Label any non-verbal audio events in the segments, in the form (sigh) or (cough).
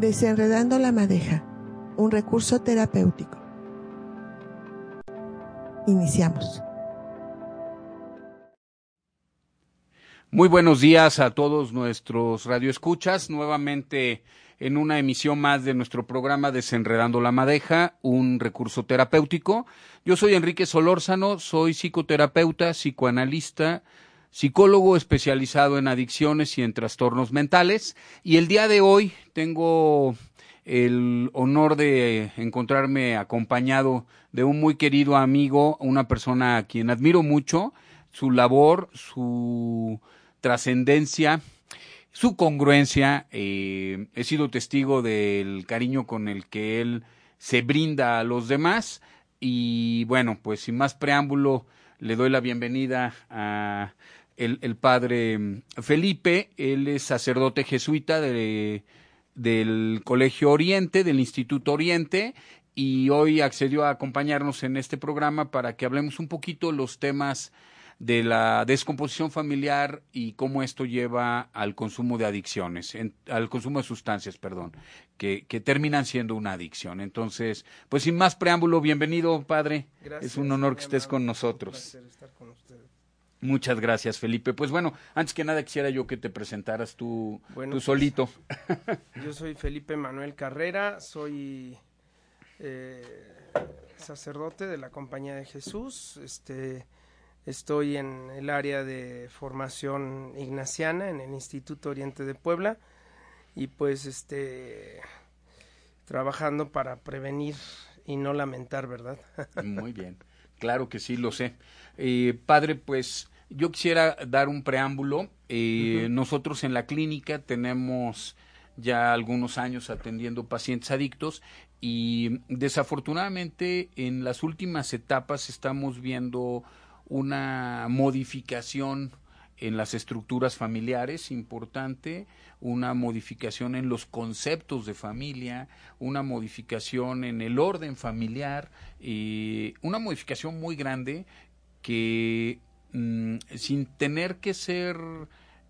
Desenredando la madeja, un recurso terapéutico. Iniciamos. Muy buenos días a todos nuestros radioescuchas, nuevamente en una emisión más de nuestro programa Desenredando la Madeja, un recurso terapéutico. Yo soy Enrique Solórzano, soy psicoterapeuta, psicoanalista, psicólogo especializado en adicciones y en trastornos mentales. Y el día de hoy tengo el honor de encontrarme acompañado de un muy querido amigo, una persona a quien admiro mucho, su labor, su trascendencia, su congruencia. Eh, he sido testigo del cariño con el que él se brinda a los demás. Y bueno, pues sin más preámbulo, le doy la bienvenida a el, padre mm, Felipe, él es sacerdote jesuita de, del Colegio Oriente, del Instituto Oriente, y hoy accedió a acompañarnos en este programa para que hablemos un poquito los temas de la descomposición familiar y cómo esto lleva al consumo de adicciones, al consumo de sustancias, perdón, que, que, terminan siendo una adicción. Entonces, pues sin más preámbulo, bienvenido, padre. es un honor que estés con nosotros. Muchas gracias, Felipe. Pues bueno, antes que nada quisiera yo que te presentaras tú, tú pues, solito. (laughs) yo soy Felipe Manuel Carrera, soy eh, sacerdote de la Compañía de Jesús. Este, estoy en el área de formación ignaciana en el Instituto Oriente de Puebla y pues este trabajando para prevenir y no lamentar, ¿verdad? (laughs) Muy bien. Claro que sí, lo sé. Eh, padre, pues yo quisiera dar un preámbulo. Eh, nosotros en la clínica tenemos ya algunos años atendiendo pacientes adictos y desafortunadamente en las últimas etapas estamos viendo una modificación en las estructuras familiares importante, una modificación en los conceptos de familia, una modificación en el orden familiar, y una modificación muy grande que Mm, sin tener que ser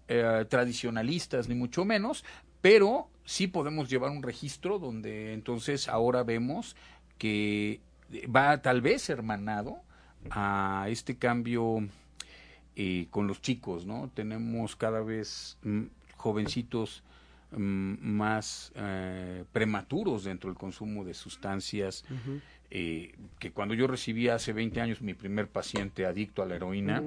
eh, tradicionalistas ni mucho menos, pero sí podemos llevar un registro donde entonces ahora vemos que va tal vez hermanado a este cambio eh, con los chicos, ¿no? Tenemos cada vez mm, jovencitos mm, más eh, prematuros dentro del consumo de sustancias, eh, que cuando yo recibí hace 20 años mi primer paciente adicto a la heroína,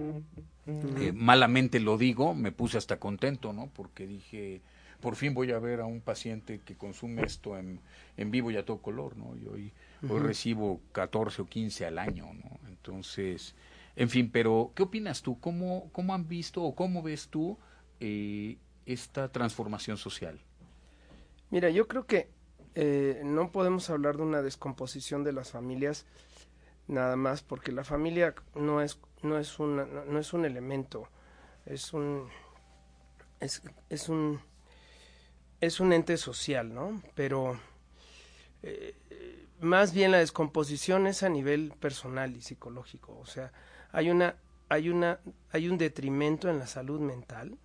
eh, malamente lo digo, me puse hasta contento, ¿no? Porque dije, por fin voy a ver a un paciente que consume esto en, en vivo y a todo color, ¿no? Y hoy, hoy recibo 14 o 15 al año, ¿no? Entonces, en fin, pero ¿qué opinas tú? ¿Cómo, cómo han visto o cómo ves tú eh, esta transformación social? Mira, yo creo que eh, no podemos hablar de una descomposición de las familias nada más porque la familia no es no es una, no, es un elemento es un es, es, un es un ente social no pero eh, más bien la descomposición es a nivel personal y psicológico o sea hay una hay una hay un detrimento en la salud mental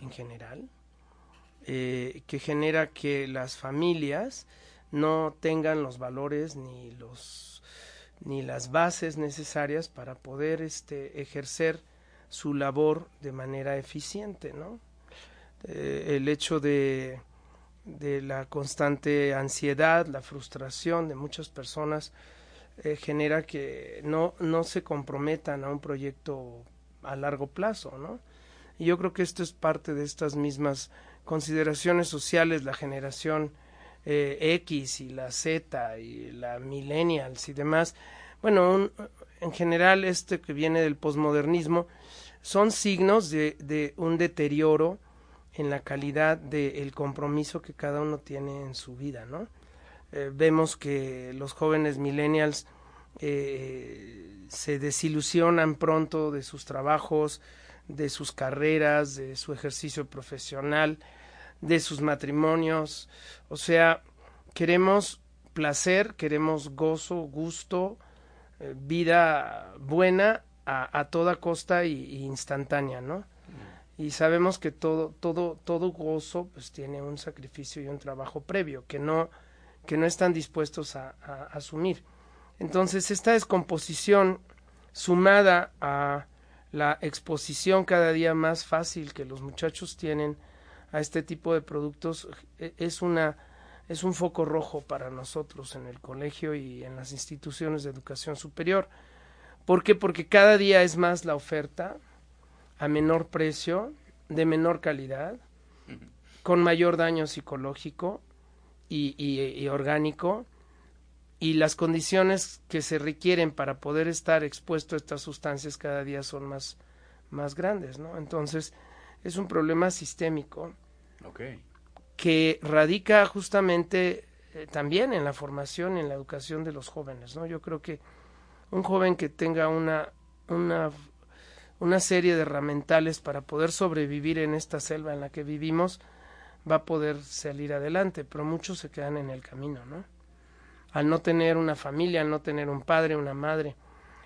en general eh, que genera que las familias no tengan los valores ni los ni las bases necesarias para poder este ejercer su labor de manera eficiente no eh, el hecho de de la constante ansiedad la frustración de muchas personas eh, genera que no no se comprometan a un proyecto a largo plazo no yo creo que esto es parte de estas mismas consideraciones sociales, la generación eh, X y la Z y la millennials y demás, bueno, en general este que viene del posmodernismo, son signos de, de un deterioro en la calidad del compromiso que cada uno tiene en su vida, ¿no? Eh, vemos que los jóvenes millennials eh, se desilusionan pronto de sus trabajos, de sus carreras, de su ejercicio profesional, de sus matrimonios. O sea, queremos placer, queremos gozo, gusto, eh, vida buena a, toda costa y, instantánea, ¿no? Y sabemos que todo, todo, todo gozo pues tiene un sacrificio y un trabajo previo que no, que no están dispuestos a asumir. Entonces, esta descomposición sumada a la exposición cada día más fácil que los muchachos tienen a este tipo de productos e, es una es un foco rojo para nosotros en el colegio y en las instituciones de educación superior. ¿Por qué? Porque cada día es más la oferta a menor precio, de menor calidad, con mayor daño psicológico y, y orgánico, y las condiciones que se requieren para poder estar expuesto a estas sustancias cada día son más, más grandes, ¿no? Entonces, es un problema sistémico que radica justamente eh, también en la formación y en la educación de los jóvenes, ¿no? Yo creo que un joven que tenga una, una, una serie de herramientas para poder sobrevivir en esta selva en la que vivimos, va a poder salir adelante, pero muchos se quedan en el camino, ¿no? Al no tener una familia, al no tener un padre, una madre.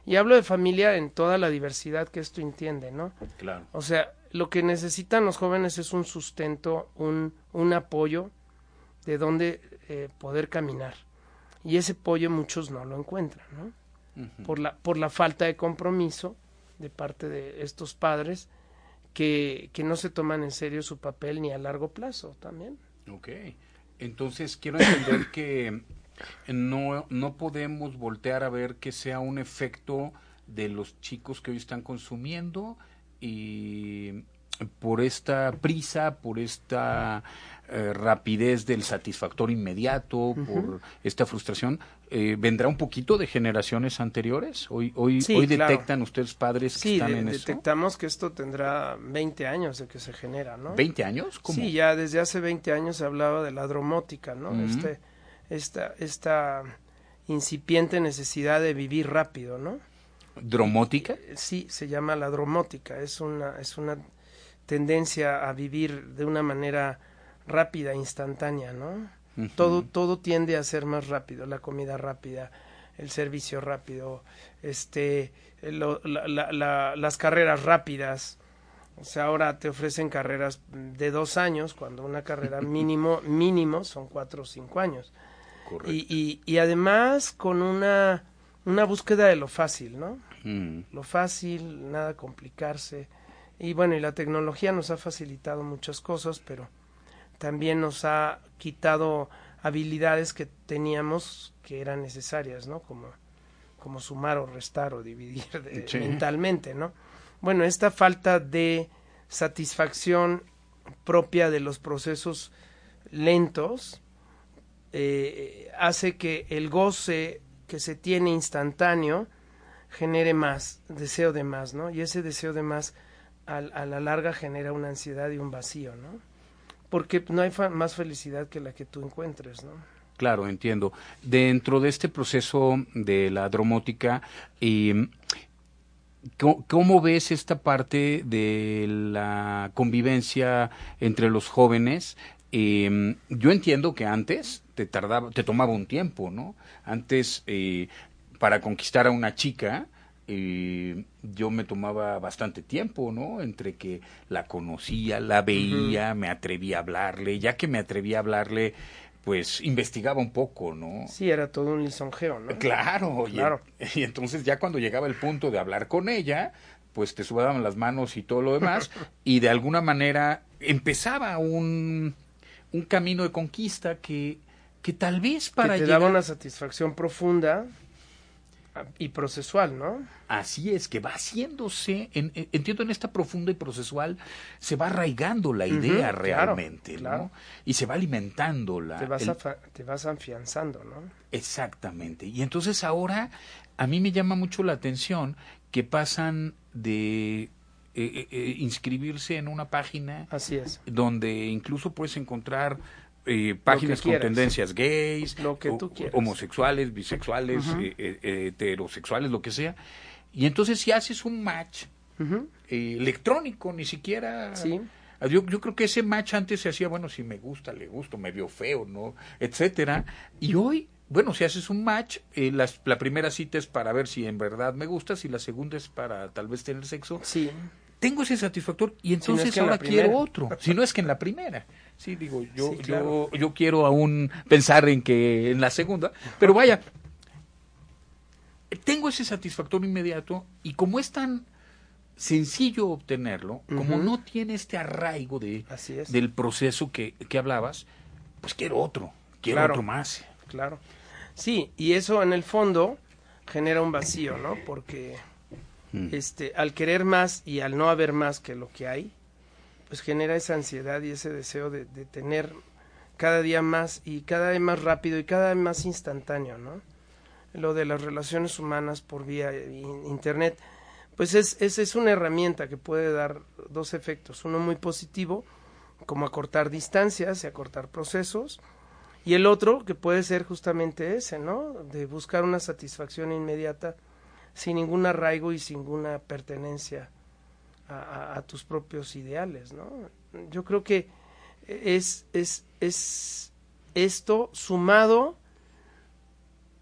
Y hablo de familia en toda la diversidad que esto entiende, ¿no? Claro. O sea, lo que necesitan los jóvenes es un sustento, un, un apoyo de donde eh, poder caminar. Y ese apoyo muchos no lo encuentran, ¿no? por, la, por la falta de compromiso de parte de estos padres que, que no se toman en serio su papel ni a largo plazo también. Ok. Entonces, quiero entender que no, no podemos voltear a ver que sea un efecto de los chicos que hoy están consumiendo y por esta prisa, por esta eh, rapidez del satisfactor inmediato, por esta frustración, eh, ¿vendrá un poquito de generaciones anteriores? ¿Hoy, hoy, hoy detectan ustedes padres que están en eso? detectamos que esto tendrá 20 años de que se genera, ¿no? ¿20 años? ¿Cómo? Sí, ya desde hace 20 años se hablaba de la dromótica, ¿no? Este esta, esta incipiente necesidad de vivir rápido, ¿no? ¿Dromótica? Eh, sí, se llama la dromótica, es una, es una tendencia a vivir de una manera rápida, instantánea, ¿no? todo, todo tiende a ser más rápido, la comida rápida, el servicio rápido, este, las carreras rápidas, o sea, ahora te ofrecen carreras de dos años, cuando una carrera (laughs) mínimo, mínimo son cuatro o cinco años. Y, y, además con una, una búsqueda de lo fácil, ¿no? Mm. Lo fácil, nada complicarse. Y bueno, y la tecnología nos ha facilitado muchas cosas, pero también nos ha quitado habilidades que teníamos que eran necesarias, ¿no? Como, como sumar o restar o dividir mentalmente, ¿no? Bueno, esta falta de satisfacción propia de los procesos lentos eh, hace que el goce que se tiene instantáneo genere más, deseo de más, ¿no? Y ese deseo de más a, la larga genera una ansiedad y un vacío, ¿no? Porque no hay más felicidad que la que tú encuentres, ¿no? Claro, entiendo. Dentro de este proceso de la dromótica, eh, ¿cómo, ves esta parte de la convivencia entre los jóvenes? Eh, yo entiendo que antes te tardaba, te tomaba un tiempo, ¿no? Antes, eh, para conquistar a una chica, eh, yo me tomaba bastante tiempo, ¿no? Entre que la conocía, la veía, me atrevía a hablarle, ya que me atrevía a hablarle, pues investigaba un poco, ¿no? Sí, era todo un lisonjeo, ¿no? Claro, claro. Y, (laughs) y, entonces ya cuando llegaba el punto de hablar con ella, pues te sudaban las manos y todo lo demás, (laughs) y de alguna manera empezaba un, un camino de conquista que que tal vez para que te daba una satisfacción profunda Y procesual, ¿no? Así es, que va haciéndose, en, entiendo en esta profunda y procesual, se va arraigando la idea realmente, ¿no? Y se va alimentando la... Te vas, te vas afianzando, ¿no? Exactamente. Y entonces ahora a mí me llama mucho la atención que pasan de eh, eh, eh, inscribirse en una página Así es. donde incluso puedes encontrar eh, páginas con tendencias gays, lo que tú homosexuales, bisexuales, eh, eh, heterosexuales, lo que sea. Y entonces si haces un match electrónico, ni siquiera... Sí. Yo, yo creo que ese match antes se hacía, bueno, si me gusta, le gusto, me vio feo, ¿no? Etcétera. Y hoy, bueno, si haces un match, la primera cita es para ver si en verdad me gustas y la segunda es para tal vez tener sexo. Sí. Tengo ese satisfactor y entonces ahora quiero otro. (laughs) Si no es que en la primera. Sí, digo, yo, yo, yo quiero aún pensar en que en la segunda, pero vaya, tengo ese satisfactor inmediato y como es tan sencillo obtenerlo, como no tiene este arraigo de, del proceso que, que, hablabas, pues quiero otro, quiero otro más. Claro. Sí, y eso en el fondo genera un vacío, ¿no? Porque mm. este, al querer más y al no haber más que lo que hay, pues genera esa ansiedad y ese deseo de, tener cada día más y cada vez más rápido y cada vez más instantáneo, ¿no? Lo de las relaciones humanas por vía internet, pues es, es, es una herramienta que puede dar dos efectos, uno muy positivo, como acortar distancias y acortar procesos, y el otro que puede ser justamente ese, ¿no? De buscar una satisfacción inmediata sin ningún arraigo y sin ninguna pertenencia a, tus propios ideales, ¿no? Yo creo que es, es, es esto sumado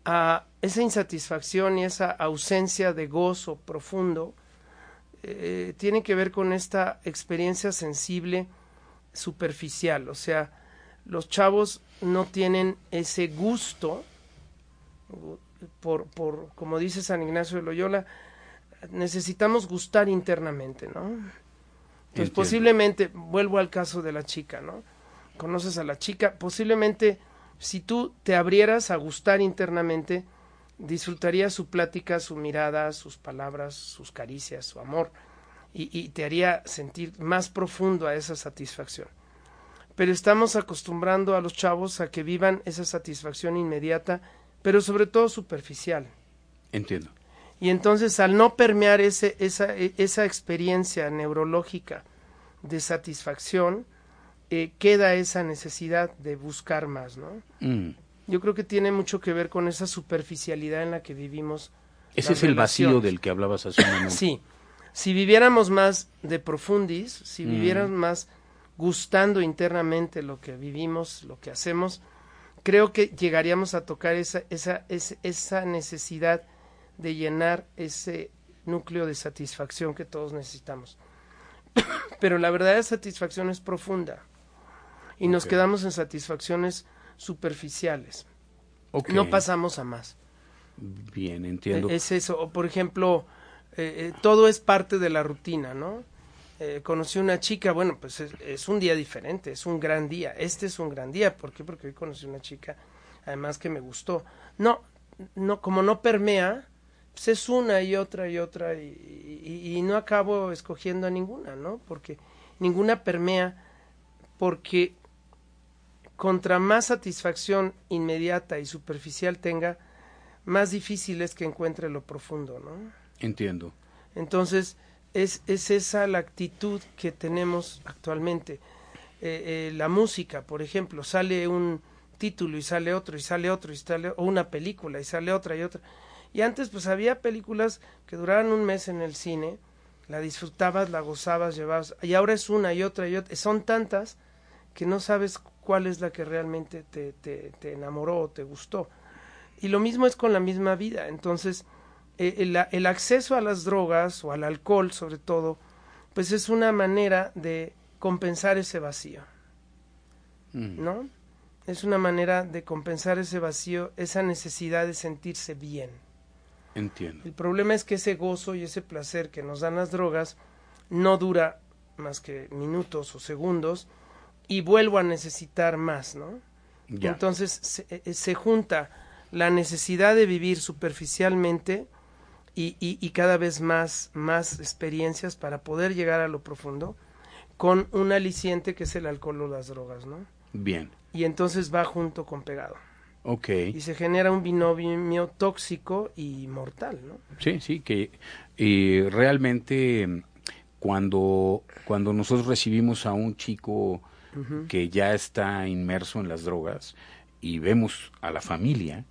a esa insatisfacción y esa ausencia de gozo profundo, eh, tiene que ver con esta experiencia sensible superficial, o sea, los chavos no tienen ese gusto por, por como dice San Ignacio de Loyola, necesitamos gustar internamente, ¿no? Entonces posiblemente, vuelvo al caso de la chica, ¿no? Conoces a la chica, posiblemente si tú te abrieras a gustar internamente, disfrutarías su plática, su mirada, sus palabras, sus caricias, su amor, y, y te haría sentir más profundo a esa satisfacción. Pero estamos acostumbrando a los chavos a que vivan esa satisfacción inmediata, pero sobre todo superficial. Entiendo. Y entonces al no permear ese, esa, e, esa experiencia neurológica de satisfacción, eh, queda esa necesidad de buscar más, ¿no? Mm. Yo creo que tiene mucho que ver con esa superficialidad en la que vivimos. Ese es el vacío del que hablabas hace un momento. (clears throat) sí. Si viviéramos más de profundis, si mm. viviéramos más gustando internamente lo que vivimos, lo que hacemos, creo que llegaríamos a tocar esa, esa, esa, esa necesidad de llenar ese núcleo de satisfacción que todos necesitamos. (coughs) Pero la verdadera satisfacción es profunda y nos quedamos en satisfacciones superficiales. No pasamos a más. Bien, entiendo. Es eso. O por ejemplo, eh, eh, todo es parte de la rutina, ¿no? Eh, conocí una chica, bueno, pues es, es, un día diferente, es un gran día. Este es un gran día. ¿Por qué? Porque hoy conocí una chica, además que me gustó. No, no, como no permea, pues es una y otra y otra y, no acabo escogiendo a ninguna, ¿no? Porque ninguna permea, porque contra más satisfacción inmediata y superficial tenga, más difícil es que encuentre lo profundo, ¿no? Entiendo. Entonces, es, es esa la actitud que tenemos actualmente. Eh, eh, la música, por ejemplo, sale un título y sale otro y sale otro y sale o una película y sale otra y otra y antes pues había películas que duraban un mes en el cine, la disfrutabas, la gozabas, llevabas, y ahora es una y otra y otra, son tantas que no sabes cuál es la que realmente te, te, te enamoró o te gustó. Y lo mismo es con la misma vida, entonces el, el, acceso a las drogas o al alcohol sobre todo, pues es una manera de compensar ese vacío, mm. ¿no? Es una manera de compensar ese vacío, esa necesidad de sentirse bien. Entiendo. El problema es que ese gozo y ese placer que nos dan las drogas no dura más que minutos o segundos y vuelvo a necesitar más, ¿no? Entonces se, eh, se, junta la necesidad de vivir superficialmente y, y, cada vez más, más experiencias para poder llegar a lo profundo con un aliciente que es el alcohol o las drogas, ¿no? Bien. Y entonces va junto con pegado. Ok. Y se genera un binomio tóxico y mortal, ¿no? Sí, sí, que realmente cuando, cuando nosotros recibimos a un chico que ya está inmerso en las drogas y vemos a la familia,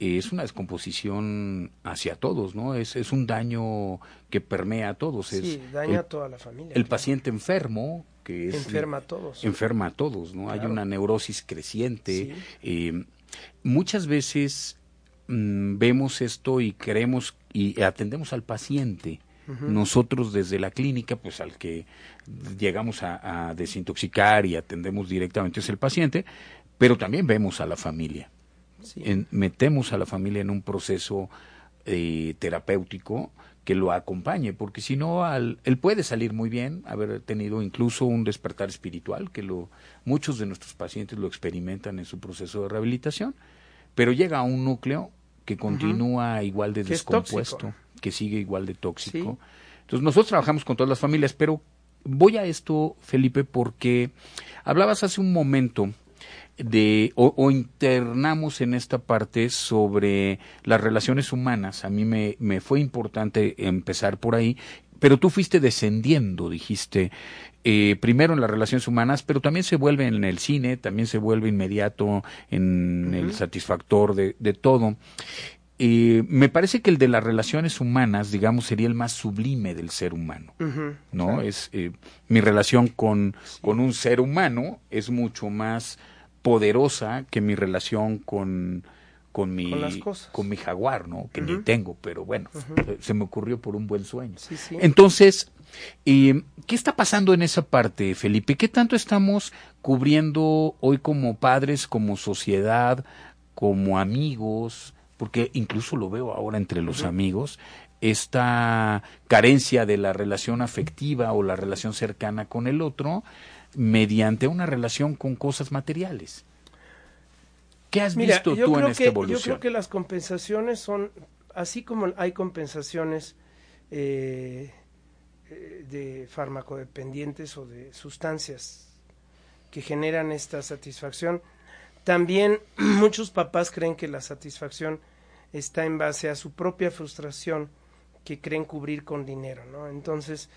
es una descomposición hacia todos, ¿no? Es, es un daño que permea a todos. Sí, daña a toda la familia. El paciente enfermo, que es... Enferma a todos. Enferma a todos, ¿no? Hay una neurosis creciente. Eh, muchas veces mm, vemos esto y creemos y atendemos al paciente. Nosotros desde la clínica, pues al que llegamos a, a desintoxicar y atendemos directamente es el paciente, pero también vemos a la familia metemos a la familia en un proceso eh, terapéutico que lo acompañe, porque si no, él puede salir muy bien, haber tenido incluso un despertar espiritual, que lo, muchos de nuestros pacientes lo experimentan en su proceso de rehabilitación, pero llega a un núcleo que continúa igual de descompuesto, que sigue igual de tóxico. Entonces nosotros trabajamos con todas las familias, pero voy a esto, Felipe, porque hablabas hace un momento de o, internamos en esta parte sobre las relaciones humanas. A mí me, me fue importante empezar por ahí, pero tú fuiste descendiendo, dijiste, eh, primero en las relaciones humanas, pero también se vuelve en el cine, también se vuelve inmediato en el satisfactor de, de todo. Eh, me parece que el de las relaciones humanas, digamos, sería el más sublime del ser humano, ¿no? Es eh, mi relación con, con un ser humano es mucho más poderosa que mi relación con con mi con, mi jaguar, ¿no? Que ni tengo, pero bueno, se, me ocurrió por un buen sueño. Entonces, ¿qué está pasando en esa parte, Felipe? ¿Qué tanto estamos cubriendo hoy como padres, como sociedad, como amigos? Porque incluso lo veo ahora entre los amigos, esta carencia de la relación afectiva o la relación cercana con el otro, mediante una relación con cosas materiales. ¿Qué has visto tú en esta evolución? Yo creo que las compensaciones son, así como hay compensaciones eh, eh, de farmacodependientes o de sustancias que generan esta satisfacción, también (clears throat) muchos papás creen que la satisfacción está en base a su propia frustración que creen cubrir con dinero, ¿no? Entonces,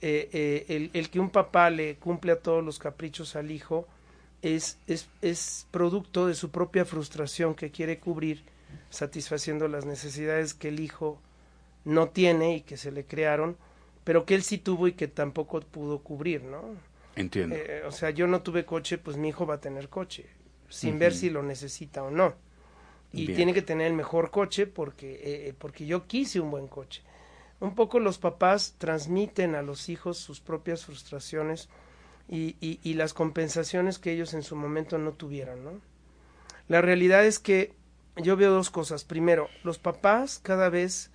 eh, eh, el, que un papá le cumple a todos los caprichos al hijo es, es, es producto de su propia frustración que quiere cubrir satisfaciendo las necesidades que el hijo no tiene y que se le crearon, pero que él sí tuvo y que tampoco pudo cubrir, ¿no? Entiendo. Eh, o sea, yo no tuve coche, pues mi hijo va a tener coche, sin ver si lo necesita o no. Y tiene que tener el mejor coche porque, porque yo quise un buen coche un poco los papás transmiten a los hijos sus propias frustraciones y, y, las compensaciones que ellos en su momento no tuvieron, ¿no? La realidad es que yo veo dos cosas. Primero, los papás cada vez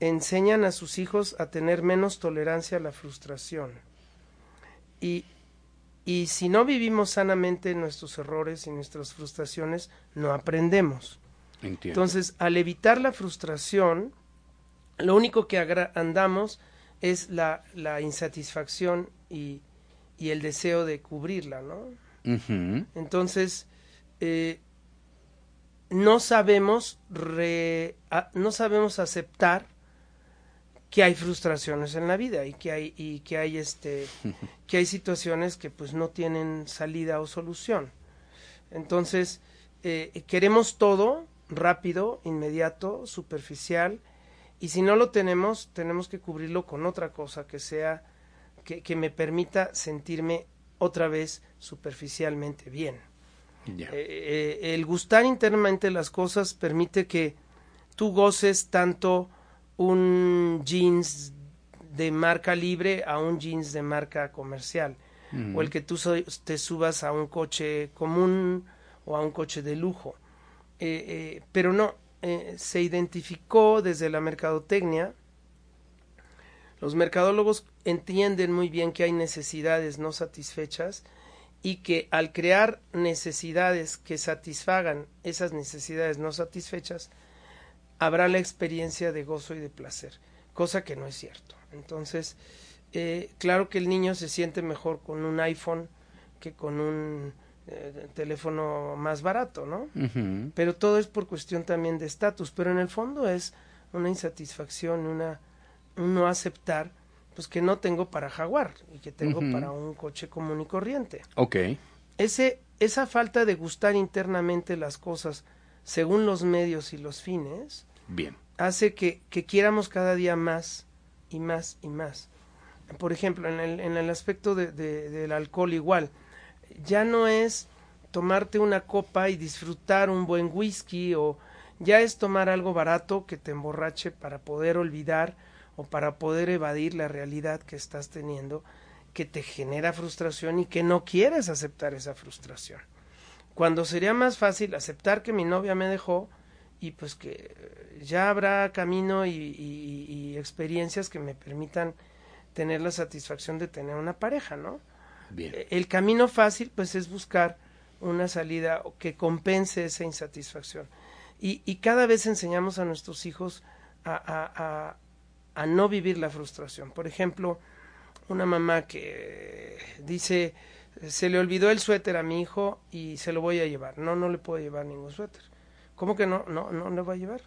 enseñan a sus hijos a tener menos tolerancia a la frustración. Y, y si no vivimos sanamente nuestros errores y nuestras frustraciones, no aprendemos. Entonces, al evitar la frustración, lo único que andamos es la, la insatisfacción y, y, el deseo de cubrirla, ¿no? Entonces, eh, no sabemos no sabemos aceptar que hay frustraciones en la vida y que hay y que hay este (laughs) que hay situaciones que pues no tienen salida o solución entonces eh, queremos todo rápido inmediato superficial y si no lo tenemos, tenemos que cubrirlo con otra cosa que sea, que, que me permita sentirme otra vez superficialmente bien. Eh, eh, el gustar internamente las cosas permite que tú goces tanto un jeans de marca libre a un jeans de marca comercial o el que tú te subas a un coche común o a un coche de lujo. Eh, pero no eh, se identificó desde la mercadotecnia. Los mercadólogos entienden muy bien que hay necesidades no satisfechas y que al crear necesidades que satisfagan esas necesidades no satisfechas, habrá la experiencia de gozo y de placer, cosa que no es cierto. Entonces, eh, claro que el niño se siente mejor con un iPhone que con un eh, teléfono más barato, ¿no? Pero todo es por cuestión también de estatus, pero en el fondo es una insatisfacción, una un no aceptar pues que no tengo para Jaguar y que tengo para un coche común y corriente. Ok. Ese, esa falta de gustar internamente las cosas según los medios y los fines Bien. hace que, que quieramos cada día más y más y más. Por ejemplo, en el, en el aspecto de, del alcohol igual, ya no es tomarte una copa y disfrutar un buen whisky o ya es tomar algo barato que te emborrache para poder olvidar o para poder evadir la realidad que estás teniendo que te genera frustración y que no quieres aceptar esa frustración. Cuando sería más fácil aceptar que mi novia me dejó y pues que ya habrá camino y, y experiencias que me permitan tener la satisfacción de tener una pareja, ¿no? Bien. El camino fácil pues es buscar una salida que compense esa insatisfacción. Y, cada vez enseñamos a nuestros hijos a, no vivir la frustración. Por ejemplo, una mamá que dice, se le olvidó el suéter a mi hijo y se lo voy a llevar. No, no le puedo llevar ningún suéter. ¿Cómo que no? No, no le va a llevar.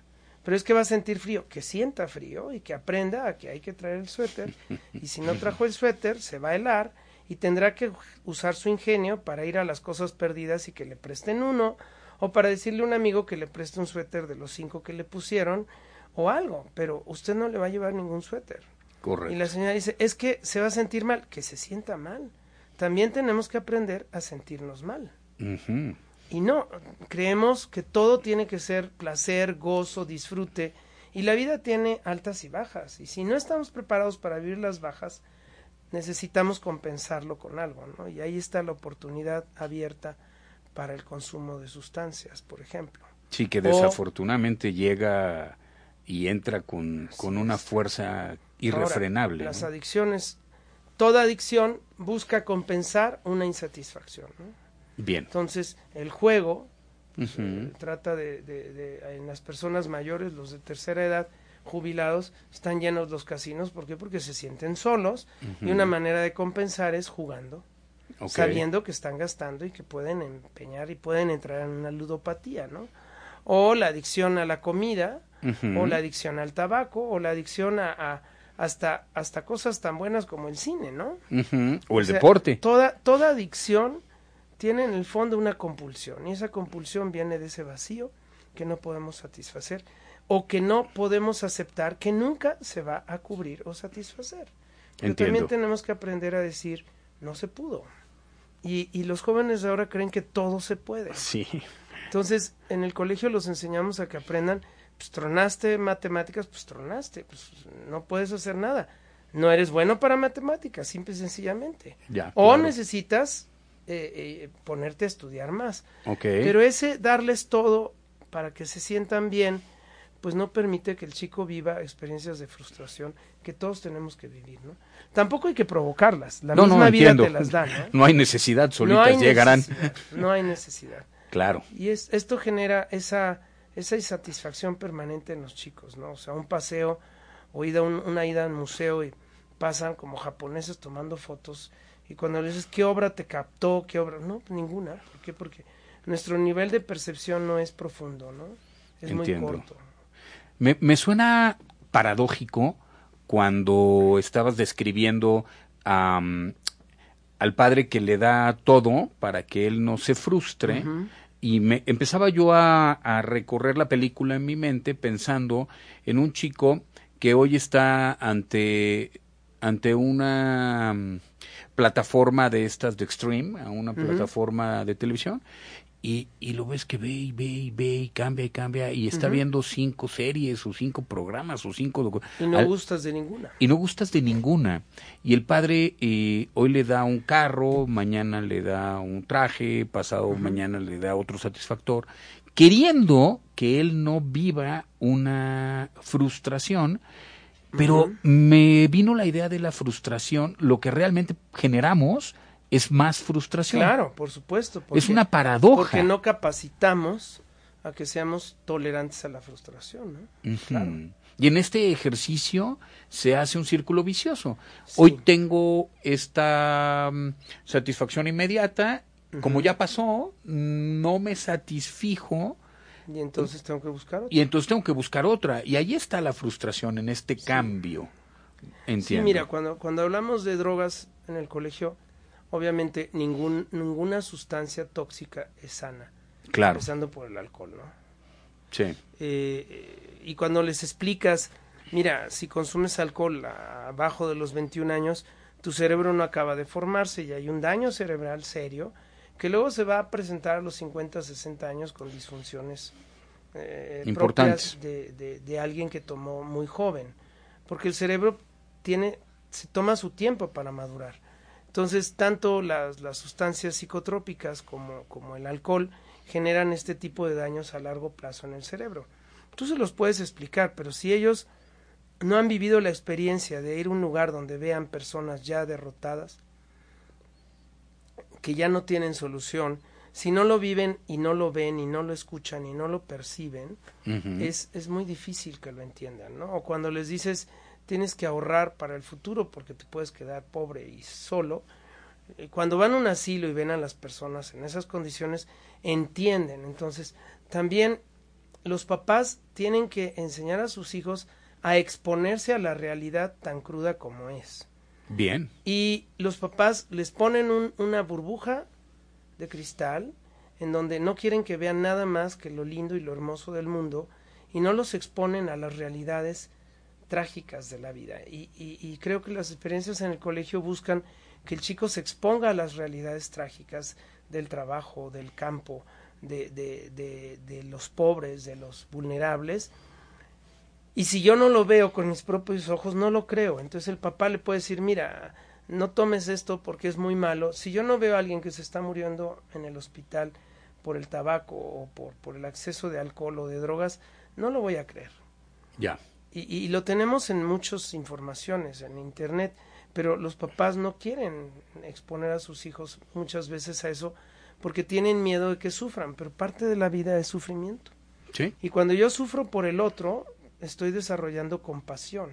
Pero es que va a sentir frío, que sienta frío y que aprenda a que hay que traer el suéter. Y si no trajo el suéter, se va a helar y tendrá que usar su ingenio para ir a las cosas perdidas y que le presten uno, o para decirle a un amigo que le preste un suéter de los cinco que le pusieron, o algo, pero usted no le va a llevar ningún suéter. Correcto. Y la señora dice, es que se va a sentir mal, que se sienta mal. También tenemos que aprender a sentirnos mal. Y no, creemos que todo tiene que ser placer, gozo, disfrute, y la vida tiene altas y bajas. Y si no estamos preparados para vivir las bajas, necesitamos compensarlo con algo, ¿no? Y ahí está la oportunidad abierta para el consumo de sustancias, por ejemplo. Sí, que desafortunadamente llega y entra con, con una fuerza irrefrenable. las adicciones, toda adicción busca compensar una insatisfacción. ¿no? Bien. Entonces, el juego uh trata de, de, de, en las personas mayores, los de tercera edad, jubilados, están llenos los casinos. ¿Por qué? Porque se sienten solos y una manera de compensar es jugando. Okay. sabiendo que están gastando y que pueden empeñar y pueden entrar en una ludopatía, ¿no? O la adicción a la comida, uh -huh. o la adicción al tabaco, o la adicción a, a, hasta, hasta cosas tan buenas como el cine, ¿no? Uh -huh. O el o sea, deporte. Toda, toda adicción tiene en el fondo una compulsión, y esa compulsión viene de ese vacío que no podemos satisfacer, o que no podemos aceptar, que nunca se va a cubrir o satisfacer. Pero Entiendo. también tenemos que aprender a decir, no se pudo. Y, y los jóvenes ahora creen que todo se puede. Sí. Entonces, en el colegio los enseñamos a que aprendan, pues tronaste matemáticas, pues tronaste, pues no puedes hacer nada. No eres bueno para matemáticas, simple y sencillamente. Ya, o claro. necesitas eh, eh, ponerte a estudiar más. Okay. Pero ese darles todo para que se sientan bien, pues no permite que el chico viva experiencias de frustración que todos tenemos que vivir, ¿no? Tampoco hay que provocarlas, la no, misma no, vida entiendo. te las da, ¿no? (laughs) No hay necesidad, solitas hay llegarán. Necesidad, no hay necesidad. Claro. Y es, esto genera esa, esa insatisfacción permanente en los chicos, ¿no? O sea, un paseo o ida un, una ida al museo y pasan como japoneses tomando fotos y cuando les dices qué obra te captó, qué obra, no, ninguna. ¿Por qué? Porque nuestro nivel de percepción no es profundo, ¿no? Es Entiendo. muy corto. Me, me suena paradójico cuando estabas describiendo um, al padre que le da todo para que él no se frustre. Uh -huh. Y me empezaba yo a, a, recorrer la película en mi mente pensando en un chico que hoy está ante, ante una um, plataforma de estas de Extreme, a una uh -huh. plataforma de televisión, y, y, lo ves que ve y ve y ve y cambia y cambia y está uh -huh. viendo cinco series o cinco programas o cinco... Y no al, gustas de ninguna. Y no gustas de ninguna. Y el padre eh, hoy le da un carro, mañana le da un traje, pasado uh -huh. mañana le da otro satisfactor, queriendo que él no viva una frustración, pero uh -huh. me vino la idea de la frustración, lo que realmente generamos es más frustración. Claro, por supuesto. es una paradoja. Porque no capacitamos a que seamos tolerantes a la frustración. ¿no? Y en este ejercicio se hace un círculo vicioso. Hoy tengo esta mm, satisfacción inmediata, como ya pasó, no me satisfijo. Y entonces tengo que buscar otra. Y entonces tengo que buscar otra. Y ahí está la frustración en este cambio. Entiendo. Sí, mira, cuando, cuando hablamos de drogas en el colegio, obviamente ningún, ninguna sustancia tóxica es sana. Claro. Empezando por el alcohol, ¿no? Sí. Eh, y cuando les explicas, mira, si consumes alcohol abajo de los 21 años, tu cerebro no acaba de formarse y hay un daño cerebral serio que luego se va a presentar a los 50, 60 años con disfunciones eh, importantes de, de, alguien que tomó muy joven, porque el cerebro tiene, se toma su tiempo para madurar. Entonces, tanto las, las sustancias psicotrópicas como, como el alcohol generan este tipo de daños a largo plazo en el cerebro. Tú se los puedes explicar, pero si ellos no han vivido la experiencia de ir a un lugar donde vean personas ya derrotadas, que ya no tienen solución, si no lo viven y no lo ven y no lo escuchan y no lo perciben, es, es muy difícil que lo entiendan, ¿no? O cuando les dices tienes que ahorrar para el futuro porque te puedes quedar pobre y solo, eh, cuando van a un asilo y ven a las personas en esas condiciones, entienden. Entonces, también los papás tienen que enseñar a sus hijos a exponerse a la realidad tan cruda como es. Bien. Y los papás les ponen una burbuja de cristal en donde no quieren que vean nada más que lo lindo y lo hermoso del mundo y no los exponen a las realidades trágicas de la vida. Y, y, creo que las experiencias en el colegio buscan que el chico se exponga a las realidades trágicas del trabajo, del campo, de, los pobres, de los vulnerables, y si yo no lo veo con mis propios ojos, no lo creo. Entonces el papá le puede decir, mira, no tomes esto porque es muy malo. Si yo no veo a alguien que se está muriendo en el hospital por el tabaco o por, por el acceso de alcohol o de drogas, no lo voy a creer. Ya. Y, y lo tenemos en muchas informaciones, en Internet, pero los papás no quieren exponer a sus hijos muchas veces a eso porque tienen miedo de que sufran, pero parte de la vida es sufrimiento. ¿Sí? Y cuando yo sufro por el otro, estoy desarrollando compasión.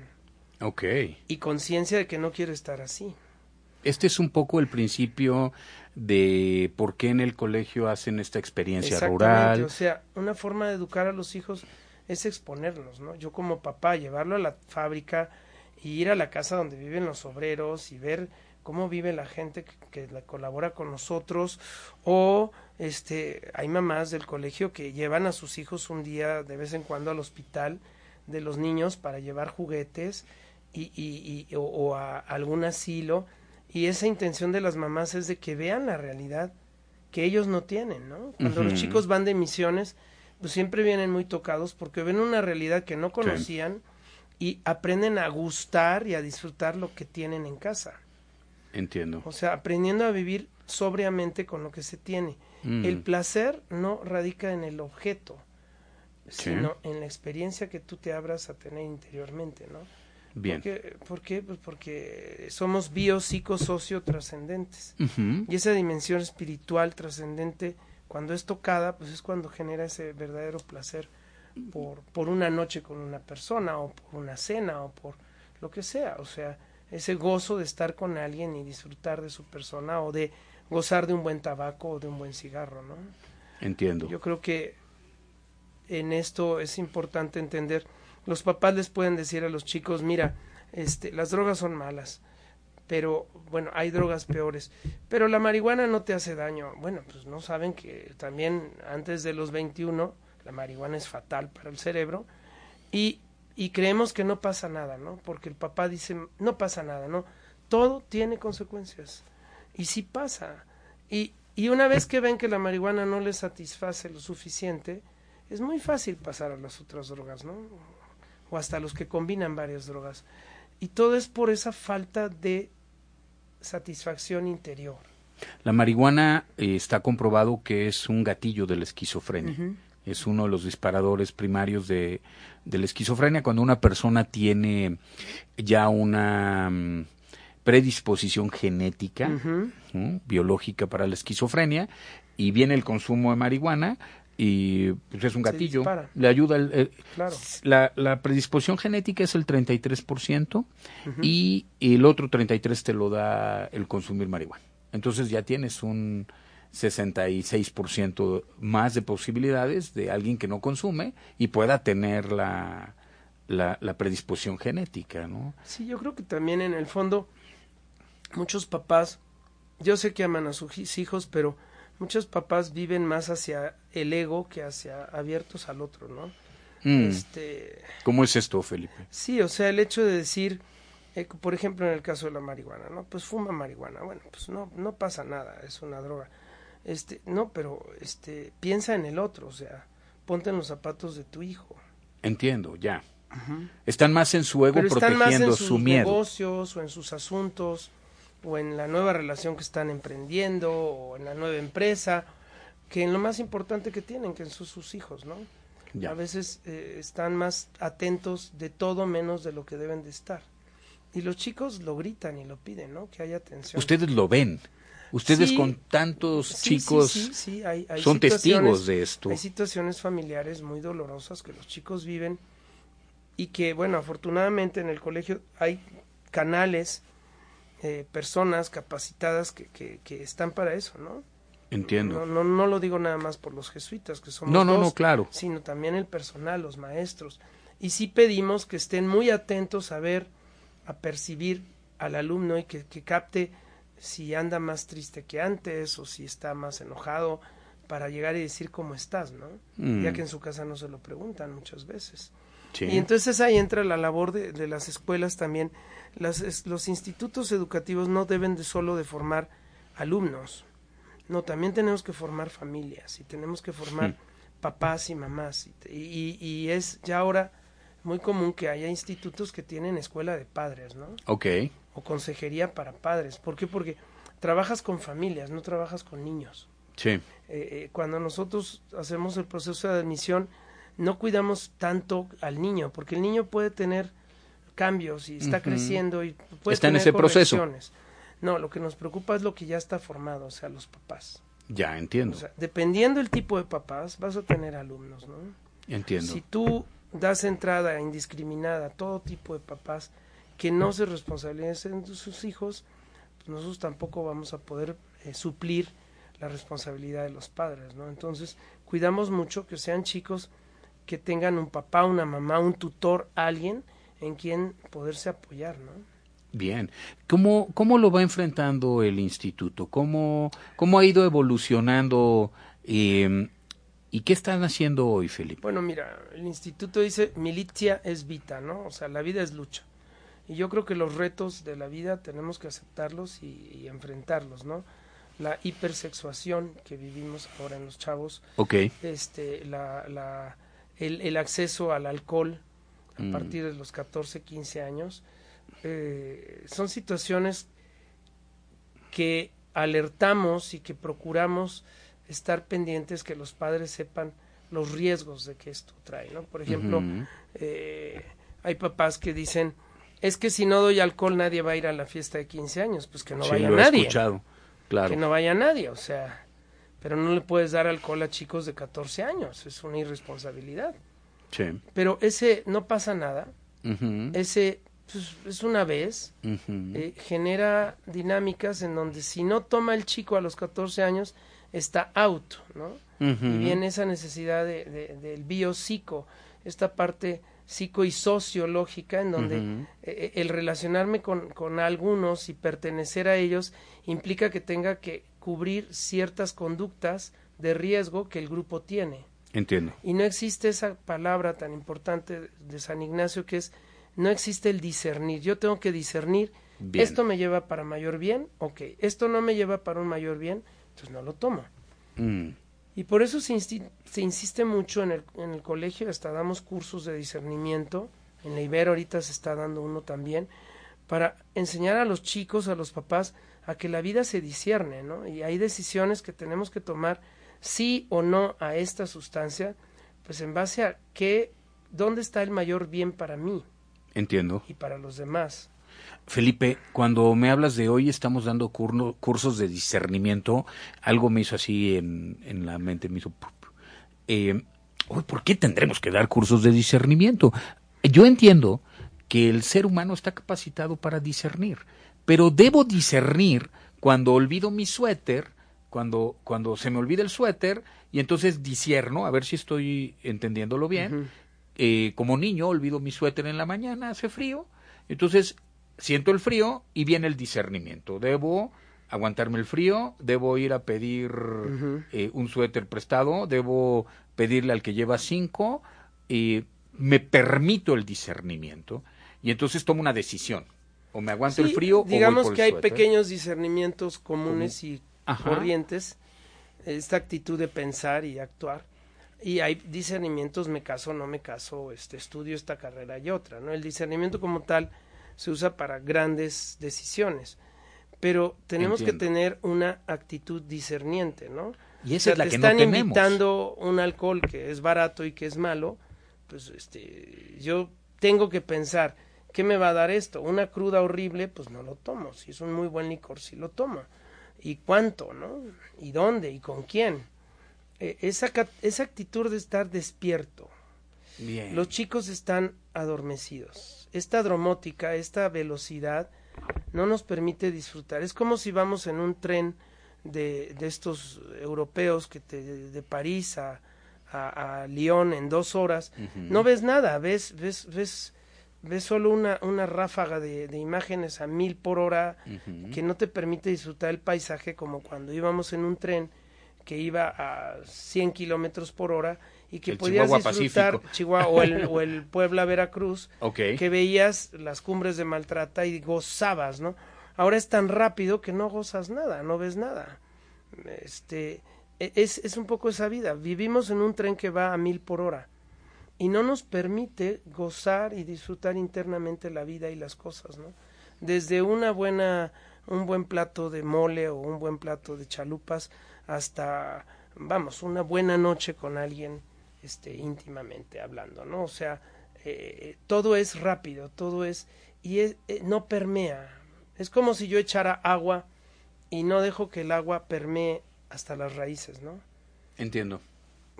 Ok. Y conciencia de que no quiero estar así. Este es un poco el principio de por qué en el colegio hacen esta experiencia rural. O sea, una forma de educar a los hijos es exponerlos, ¿no? Yo como papá, llevarlo a la fábrica y ir a la casa donde viven los obreros y ver cómo vive la gente que, que colabora con nosotros o este hay mamás del colegio que llevan a sus hijos un día de vez en cuando al hospital de los niños para llevar juguetes y, y, y o, a algún asilo y esa intención de las mamás es de que vean la realidad que ellos no tienen, ¿no? Cuando los chicos van de misiones, pues siempre vienen muy tocados porque ven una realidad que no conocían y aprenden a gustar y a disfrutar lo que tienen en casa. Entiendo. O sea, aprendiendo a vivir sobriamente con lo que se tiene. Mm. El placer no radica en el objeto, sino en la experiencia que tú te abras a tener interiormente, ¿no? Bien. ¿Por qué? Pues porque somos bio, psico, socio trascendentes. Y esa dimensión espiritual trascendente, cuando es tocada, pues es cuando genera ese verdadero placer por, por una noche con una persona, o por una cena, o por lo que sea. O sea, ese gozo de estar con alguien y disfrutar de su persona, o de gozar de un buen tabaco o de un buen cigarro, ¿no? Entiendo. Yo creo que en esto es importante entender. Los papás les pueden decir a los chicos, mira, este, las drogas son malas, pero bueno, hay drogas peores, pero la marihuana no te hace daño. Bueno, pues no saben que también antes de los 21 la marihuana es fatal para el cerebro y, y creemos que no pasa nada, ¿no? Porque el papá dice, no pasa nada, ¿no? Todo tiene consecuencias y sí pasa. Y, y una vez que ven que la marihuana no les satisface lo suficiente, es muy fácil pasar a las otras drogas, ¿no? O hasta los que combinan varias drogas. Y todo es por esa falta de satisfacción interior. La marihuana eh, está comprobado que es un gatillo de la esquizofrenia. Es uno de los disparadores primarios de, de, la esquizofrenia. Cuando una persona tiene ya una mm, predisposición genética, biológica para la esquizofrenia, y viene el consumo de marihuana y pues es un gatillo, le ayuda. El, la, la, predisposición genética es el 33% y el otro 33% te lo da el consumir marihuana. Entonces ya tienes un 66% más de posibilidades de alguien que no consume y pueda tener la, la, la predisposición genética, ¿no? Sí, yo creo que también en el fondo muchos papás, yo sé que aman a sus hijos, pero muchos papás viven más hacia el ego que hacia abiertos al otro, ¿no? Mm. Este, ¿Cómo es esto, Felipe? Sí, o sea, el hecho de decir, eh, por ejemplo, en el caso de la marihuana, ¿no? Pues fuma marihuana, bueno, pues no, no pasa nada, es una droga. Este, no, pero este, piensa en el otro, o sea, ponte en los zapatos de tu hijo. Entiendo, ya. Están más en su ego pero protegiendo están más en sus su miedo. negocios o en sus asuntos o en la nueva relación que están emprendiendo o en la nueva empresa que en lo más importante que tienen que son sus hijos no a veces eh, están más atentos de todo menos de lo que deben de estar. Y los chicos lo gritan y lo piden no que haya atención. Ustedes lo ven. Ustedes con tantos chicos son testigos de esto. hay situaciones familiares muy dolorosas que los chicos viven y que bueno afortunadamente en el colegio hay canales eh, personas capacitadas que, que, están para eso, ¿no? Entiendo. No, no, lo digo nada más por los jesuitas, que somos no, no, no, claro. sino también el personal, los maestros. Y sí pedimos que estén muy atentos a ver, a percibir al alumno y que, que capte si anda más triste que antes o si está más enojado para llegar y decir cómo estás, ¿no? Ya mm. que en su casa no se lo preguntan muchas veces. Y entonces ahí entra la labor de, de las escuelas también los institutos educativos no deben de solo de formar alumnos, no, también tenemos que formar familias y tenemos que formar papás y mamás. Y, y, es ya ahora muy común que haya institutos que tienen escuela de padres, ¿no? Ok. O consejería para padres. ¿Por qué? Porque trabajas con familias, no trabajas con niños. Sí. Eh, eh, cuando nosotros hacemos el proceso de admisión, no cuidamos tanto al niño, porque el niño puede tener cambios y está creciendo y puede está en ese proceso. No, lo que nos preocupa es lo que ya está formado, o sea, los papás. Ya, entiendo. O sea, dependiendo el tipo de papás, vas a tener alumnos, ¿no? Entiendo. Si tú das entrada indiscriminada a todo tipo de papás que no se responsabilicen de sus hijos, pues nosotros tampoco vamos a poder eh, suplir la responsabilidad de los padres, ¿no? Entonces, cuidamos mucho que sean chicos que tengan un papá, una mamá, un tutor, alguien en quien poderse apoyar, ¿no? Bien. ¿Cómo, ¿Cómo lo va enfrentando el instituto? ¿Cómo, cómo ha ido evolucionando? Eh, ¿Y qué están haciendo hoy, Felipe? Bueno, mira, el instituto dice militia es vita, ¿no? O sea, la vida es lucha. Y yo creo que los retos de la vida tenemos que aceptarlos y, enfrentarlos, ¿no? La hipersexuación que vivimos ahora en los chavos. Ok. Este, la, la, el, el acceso al alcohol, a mm. partir de los 14, 15 años, eh, son situaciones que alertamos y que procuramos estar pendientes que los padres sepan los riesgos de que esto trae, ¿no? Por ejemplo, eh, hay papás que dicen, es que si no doy alcohol nadie va a ir a la fiesta de 15 años, pues que no vaya nadie. claro. Que no vaya nadie, o sea, pero no le puedes dar alcohol a chicos de 14 años, es una irresponsabilidad. Pero ese no pasa nada. Ese pues, es una vez. Eh, genera dinámicas en donde si no toma el chico a los 14 años, está out, ¿no? Y viene esa necesidad de, del biopsico, esta parte psico y sociológica en donde eh, eh, el relacionarme con, con algunos y pertenecer a ellos implica que tenga que cubrir ciertas conductas de riesgo que el grupo tiene. Entiendo. Y no existe esa palabra tan importante de San Ignacio que es, no existe el discernir. Yo tengo que discernir, esto me lleva para mayor bien, ok, esto no me lleva para un mayor bien, entonces no lo tomo. Mm. Y por eso se, se insiste mucho en el, en el colegio, hasta damos cursos de discernimiento, en la Ibero ahorita se está dando uno también, para enseñar a los chicos, a los papás, a que la vida se discierne, ¿no? Y hay decisiones que tenemos que tomar sí o no a esta sustancia, pues en base a qué, dónde está el mayor bien para mí. Entiendo. Y para los demás. Felipe, cuando me hablas de hoy estamos dando cursos de discernimiento, algo me hizo así en, en la mente, me hizo... Eh, ¿Por qué tendremos que dar cursos de discernimiento? Yo entiendo que el ser humano está capacitado para discernir, pero debo discernir cuando olvido mi suéter, cuando, cuando se me olvida el suéter, y entonces disierno, a ver si estoy entendiéndolo bien. Eh, como niño olvido mi suéter en la mañana, hace frío, entonces siento el frío y viene el discernimiento. Debo aguantarme el frío, debo ir a pedir eh, un suéter prestado, debo pedirle al que lleva cinco, y me permito el discernimiento y entonces tomo una decisión. O me aguanto el frío digamos o voy que hay pequeños discernimientos comunes y corrientes, esta actitud de pensar y actuar. Y hay discernimientos, me caso, no me caso, este estudio esta carrera y otra, ¿no? El discernimiento como tal se usa para grandes decisiones, pero tenemos que tener una actitud discerniente, ¿no? Y esa es la te que están no invitando un alcohol que es barato y que es malo, pues este, yo tengo que pensar, ¿qué me va a dar esto? Una cruda horrible, pues no lo tomo. Si es un muy buen licor, sí lo tomo. ¿Y cuánto, no? ¿Y dónde? ¿Y con quién? E, esa, esa actitud de estar despierto. Bien. Los chicos están adormecidos. Esta dromótica, esta velocidad, no nos permite disfrutar. Es como si vamos en un tren de, de estos europeos que te, de París a, a, a Lyon en dos horas. No ves nada, ves, ves, ves, ves solo una, una ráfaga de, de imágenes a mil por hora que no te permite disfrutar el paisaje como cuando íbamos en un tren que iba a 100 kilómetros por hora y que El podías Chihuahua disfrutar Pacífico. Chihuahua o el, (laughs) o el Puebla Veracruz que veías las cumbres de Maltrata y gozabas, ¿no? Ahora es tan rápido que no gozas nada, no ves nada. Este, e- es, es un poco esa vida. Vivimos en un tren que va a mil por hora y no nos permite gozar y disfrutar internamente la vida y las cosas, ¿no? Desde una buena, un buen plato de mole o un buen plato de chalupas hasta, vamos, una buena noche con alguien, este, íntimamente hablando, ¿no? O sea, eh, todo es rápido, todo es, y es- eh, no permea. Es como si yo echara agua y no dejo que el agua permee hasta las raíces, ¿no? Entiendo.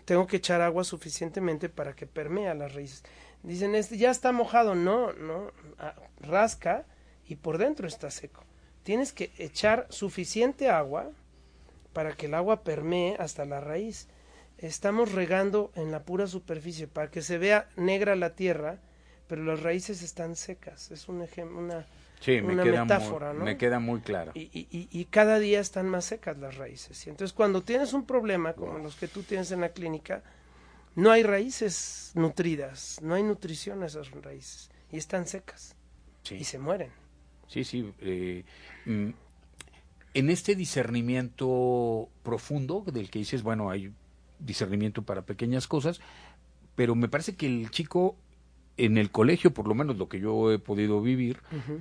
Tengo que echar agua suficientemente para que permee a las raíces. Dicen, este ya está mojado, no, no, ah, rasca y por dentro está seco. Tienes que echar suficiente agua para que el agua permee hasta la raíz. Estamos regando en la pura superficie para que se vea negra la tierra, pero las raíces están secas. Es un ejemplo, una, Sí, me una queda, metáfora, muy, ¿no? me queda muy claro. y, y- y- cada día están más secas las raíces. Y entonces cuando tienes un problema como los que tú tienes en la clínica, no hay raíces nutridas, no hay nutrición a esas raíces y están secas Sí. y se mueren. Sí, sí. eh, mm, en este discernimiento profundo del que dices, bueno, hay discernimiento para pequeñas cosas, pero me parece que el chico en el colegio, por lo menos lo que yo he podido vivir,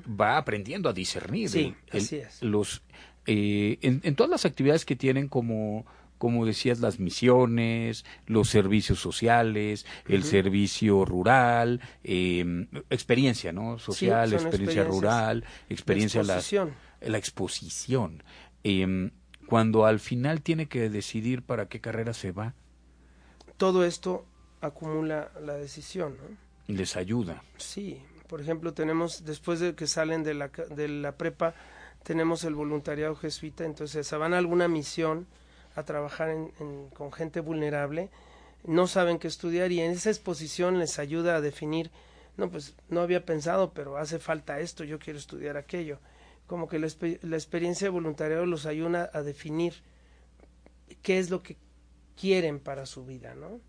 va aprendiendo a discernir. Sí, el- así es. Los, eh, en, en todas las actividades que tienen como como decías, las misiones, los servicios sociales, el servicio rural, eh, experiencia, ¿no? Social, son experiencia rural, experiencia la, exposición. la exposición. Eh, cuando al final tiene que decidir para qué carrera se va, Todo esto acumula la decisión, ¿no? Les ayuda. Sí, por ejemplo, tenemos, después de que salen de la, de la prepa, tenemos el voluntariado jesuita, entonces se van a alguna misión a trabajar en- con gente vulnerable, no saben qué estudiar y en esa exposición les ayuda a definir, no, pues no había pensado, pero hace falta esto, yo quiero estudiar aquello. Como que la, la experiencia de voluntariado los ayuda a definir qué es lo que quieren para su vida, ¿no?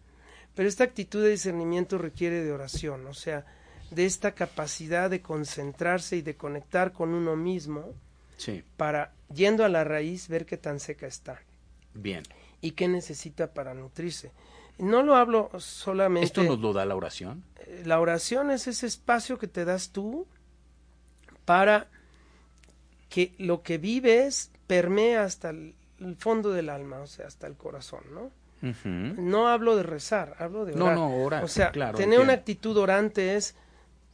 Pero esta actitud de discernimiento requiere de oración, o sea, de esta capacidad de concentrarse y de conectar con uno mismo Sí, para, yendo a la raíz, ver qué tan seca está bien. y qué necesita para nutrirse. No lo hablo solamente... ¿Esto nos lo da la oración? Eh, La oración es ese espacio que te das tú para que lo que vives permee hasta el, el fondo del alma, o sea, hasta el corazón, ¿no? No hablo de rezar, hablo de No, orar. no, orar, O sea, claro, tener una actitud orante es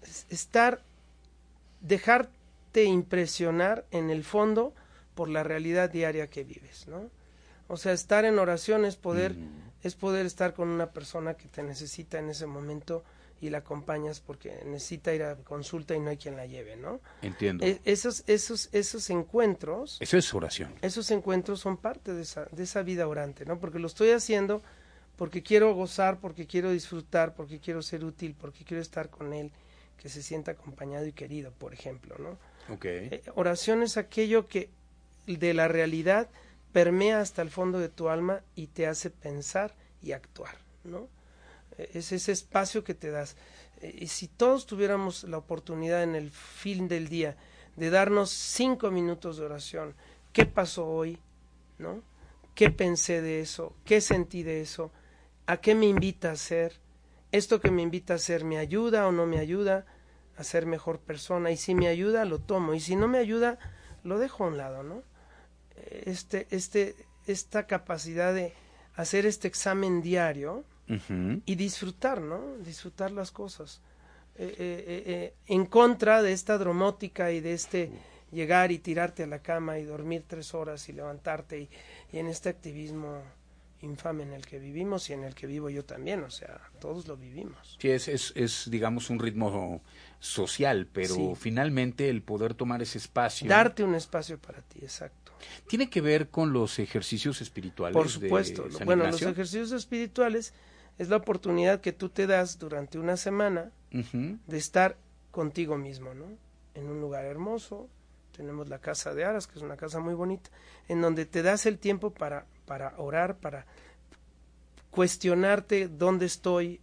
es estar, dejar dejarte impresionar en el fondo por la realidad diaria que vives, ¿no? O sea, estar en oración es poder, Mm. es poder estar con una persona que te necesita en ese momento y la acompañas porque necesita ir a consulta y no hay quien la lleve, ¿no? Entiendo. E- esos, esos, esos encuentros, Eso es oración. esos encuentros son parte de esa, de esa vida orante, ¿no? Porque lo estoy haciendo porque quiero gozar, porque quiero disfrutar, porque quiero ser útil, porque quiero estar con él, que se sienta acompañado y querido, por ejemplo, ¿no? Ok. Eh, oración es aquello que de la realidad permea hasta el fondo de tu alma y te hace pensar y actuar, ¿no? Es ese espacio que te das. Eh, Y si todos tuviéramos la oportunidad en el fin del día de darnos cinco minutos de oración, ¿qué pasó hoy? ¿No? ¿Qué pensé de eso? ¿Qué sentí de eso? ¿A qué me invita a hacer? ¿Esto que me invita a hacer me ayuda o no me ayuda a ser mejor persona? Y si me ayuda, lo tomo. Y si no me ayuda, lo dejo a un lado, ¿no? Este, este, esta capacidad de hacer este examen diario Y disfrutar, ¿no? Disfrutar las cosas. Eh, eh, eh, en contra de esta dromótica y de este llegar y tirarte a la cama y dormir tres horas y levantarte y, y en este activismo infame en el que vivimos y en el que vivo yo también, o sea, todos lo vivimos. Sí, es, es, es, digamos, un ritmo social, pero Sí. finalmente el poder tomar ese espacio Darte un espacio para ti, exacto. tiene que ver con los ejercicios espirituales. Por de supuesto. San Bueno, los ejercicios espirituales es la oportunidad que tú te das durante una semana de estar contigo mismo, ¿no? En un lugar hermoso, tenemos la casa de Aras, que es una casa muy bonita, en donde te das el tiempo para, para orar, para cuestionarte dónde estoy,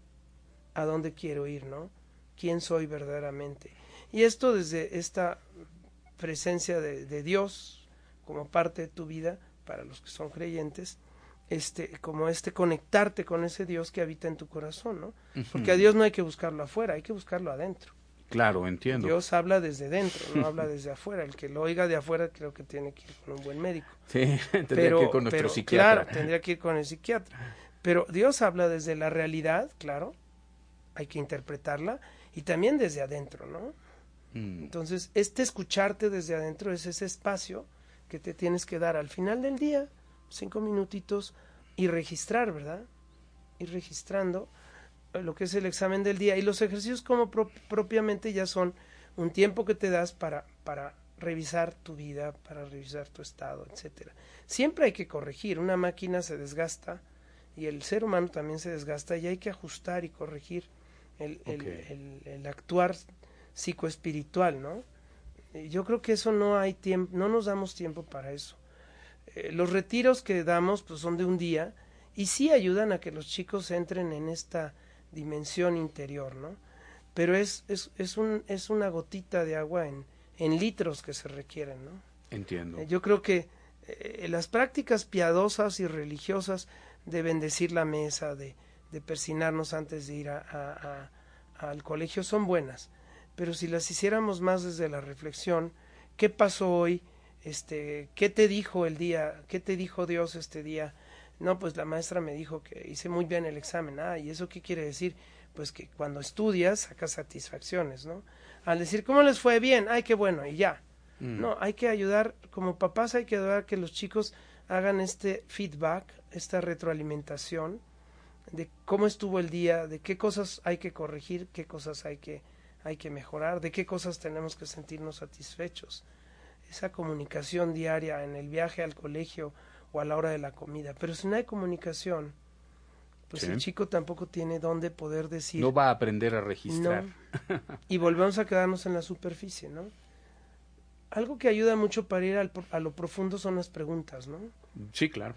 a dónde quiero ir, ¿no? ¿Quién soy verdaderamente? Y esto desde esta presencia de, de Dios como parte de tu vida, para los que son creyentes, este, como este conectarte con ese Dios que habita en tu corazón, ¿no? Porque a Dios no hay que buscarlo afuera, hay que buscarlo adentro. Claro, entiendo. Dios habla desde dentro, no (laughs) habla desde afuera. El que lo oiga de afuera creo que tiene que ir con un buen médico. Sí, (laughs) tendría Pero, que ir con nuestro pero, psiquiatra. Claro, tendría que ir con el psiquiatra. Pero Dios habla desde la realidad, claro, hay que interpretarla, y también desde adentro, ¿no? Mm, Entonces, este escucharte desde adentro es ese espacio que te tienes que dar al final del día, cinco minutitos, y registrar, ¿verdad? Ir registrando eh, lo que es el examen del día. Y los ejercicios como pro- propiamente ya son un tiempo que te das para, para revisar tu vida, para revisar tu estado, etcétera. Siempre hay que corregir, una máquina se desgasta y el ser humano también se desgasta y hay que ajustar y corregir el, el- el- el actuar psicoespiritual, ¿no? Yo creo que eso no hay tiempo, no nos damos tiempo para eso. Eh, los retiros que damos pues son de un día y sí ayudan a que los chicos entren en esta dimensión interior, ¿no? Pero es, es, es, un, es una gotita de agua en, en litros que se requieren, ¿no? entiendo. Eh, Yo creo que eh, las prácticas piadosas y religiosas de bendecir la mesa, de, de persinarnos antes de ir a, a- a- al colegio son buenas, pero si las hiciéramos más desde la reflexión, ¿qué pasó hoy? Este, ¿qué te dijo el día? ¿Qué te dijo Dios este día? No, pues la maestra me dijo que hice muy bien el examen. Ah, ¿y eso qué quiere decir? Pues que cuando estudias sacas satisfacciones, ¿no? Al decir, ¿cómo les fue bien? Ay, qué bueno, y ya. Mm, No, hay que ayudar, como papás hay que ayudar a que los chicos hagan este feedback, esta retroalimentación de cómo estuvo el día, de qué cosas hay que corregir, qué cosas hay que, hay que mejorar, de qué cosas tenemos que sentirnos satisfechos. Esa comunicación diaria en el viaje al colegio o a la hora de la comida. Pero si no hay comunicación, pues Sí. el chico tampoco tiene dónde poder decir No va a aprender a registrar. no. Y volvemos a quedarnos en la superficie, ¿no? Algo que ayuda mucho para ir al a lo profundo son las preguntas, ¿no? Sí, claro.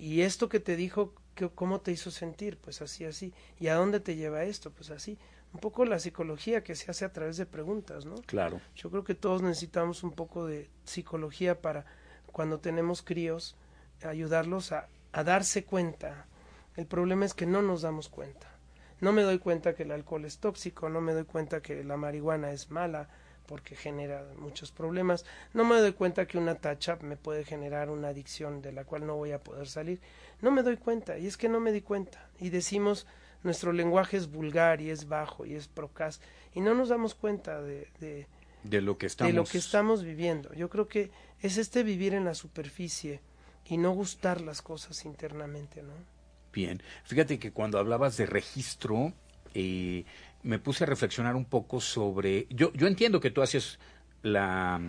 Y esto que te dijo, que- ¿cómo te hizo sentir? Pues así, así. ¿Y a dónde te lleva esto? Pues así. Un poco la psicología que se hace a través de preguntas, ¿no? Claro. Yo creo que todos necesitamos un poco de psicología para cuando tenemos críos, ayudarlos a, a darse cuenta. El problema es que no nos damos cuenta. No me doy cuenta que el alcohol es tóxico, no me doy cuenta que la marihuana es mala porque genera muchos problemas, no me doy cuenta que una tacha me puede generar una adicción de la cual no voy a poder salir. No me doy cuenta, y es que no me di cuenta. Y decimos, nuestro lenguaje es vulgar y es bajo y es procaz, y no nos damos cuenta de, de, de lo que estamos de lo que estamos viviendo. Yo creo que es este vivir en la superficie y no gustar las cosas internamente, ¿no? Bien, fíjate que cuando hablabas de registro, eh, me puse a reflexionar un poco sobre, yo, yo entiendo que tú haces la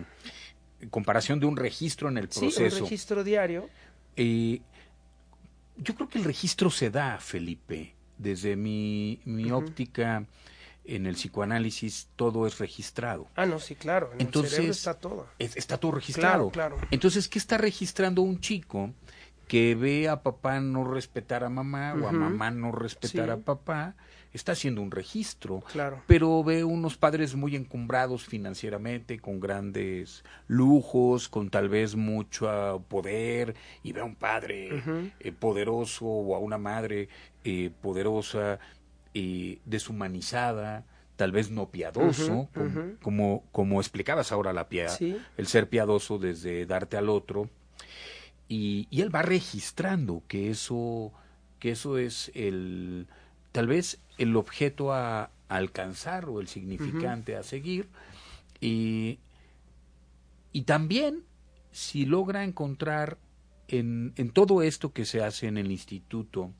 comparación de un registro en el proceso. Sí, un registro diario. Eh, yo creo que el registro se da, Felipe, desde mi, mi óptica en el psicoanálisis todo es registrado. Ah, no, sí, claro. En Entonces, el está todo. está todo registrado. Claro, claro. Entonces, ¿qué está registrando un chico que ve a papá no respetar a mamá o a mamá no respetar Sí. a papá? Está haciendo un registro. Claro. Pero ve unos padres muy encumbrados financieramente, con grandes lujos, con tal vez mucho ah, poder, y ve a un padre eh, poderoso o a una madre eh, poderosa, eh, deshumanizada, tal vez no piadoso, como, como explicabas ahora la pia Sí. el ser piadoso desde darte al otro. Y, y él va registrando que eso, que eso es el tal vez el objeto a, a alcanzar o el significante a seguir. Y, y también si logra encontrar en, en todo esto que se hace en el instituto,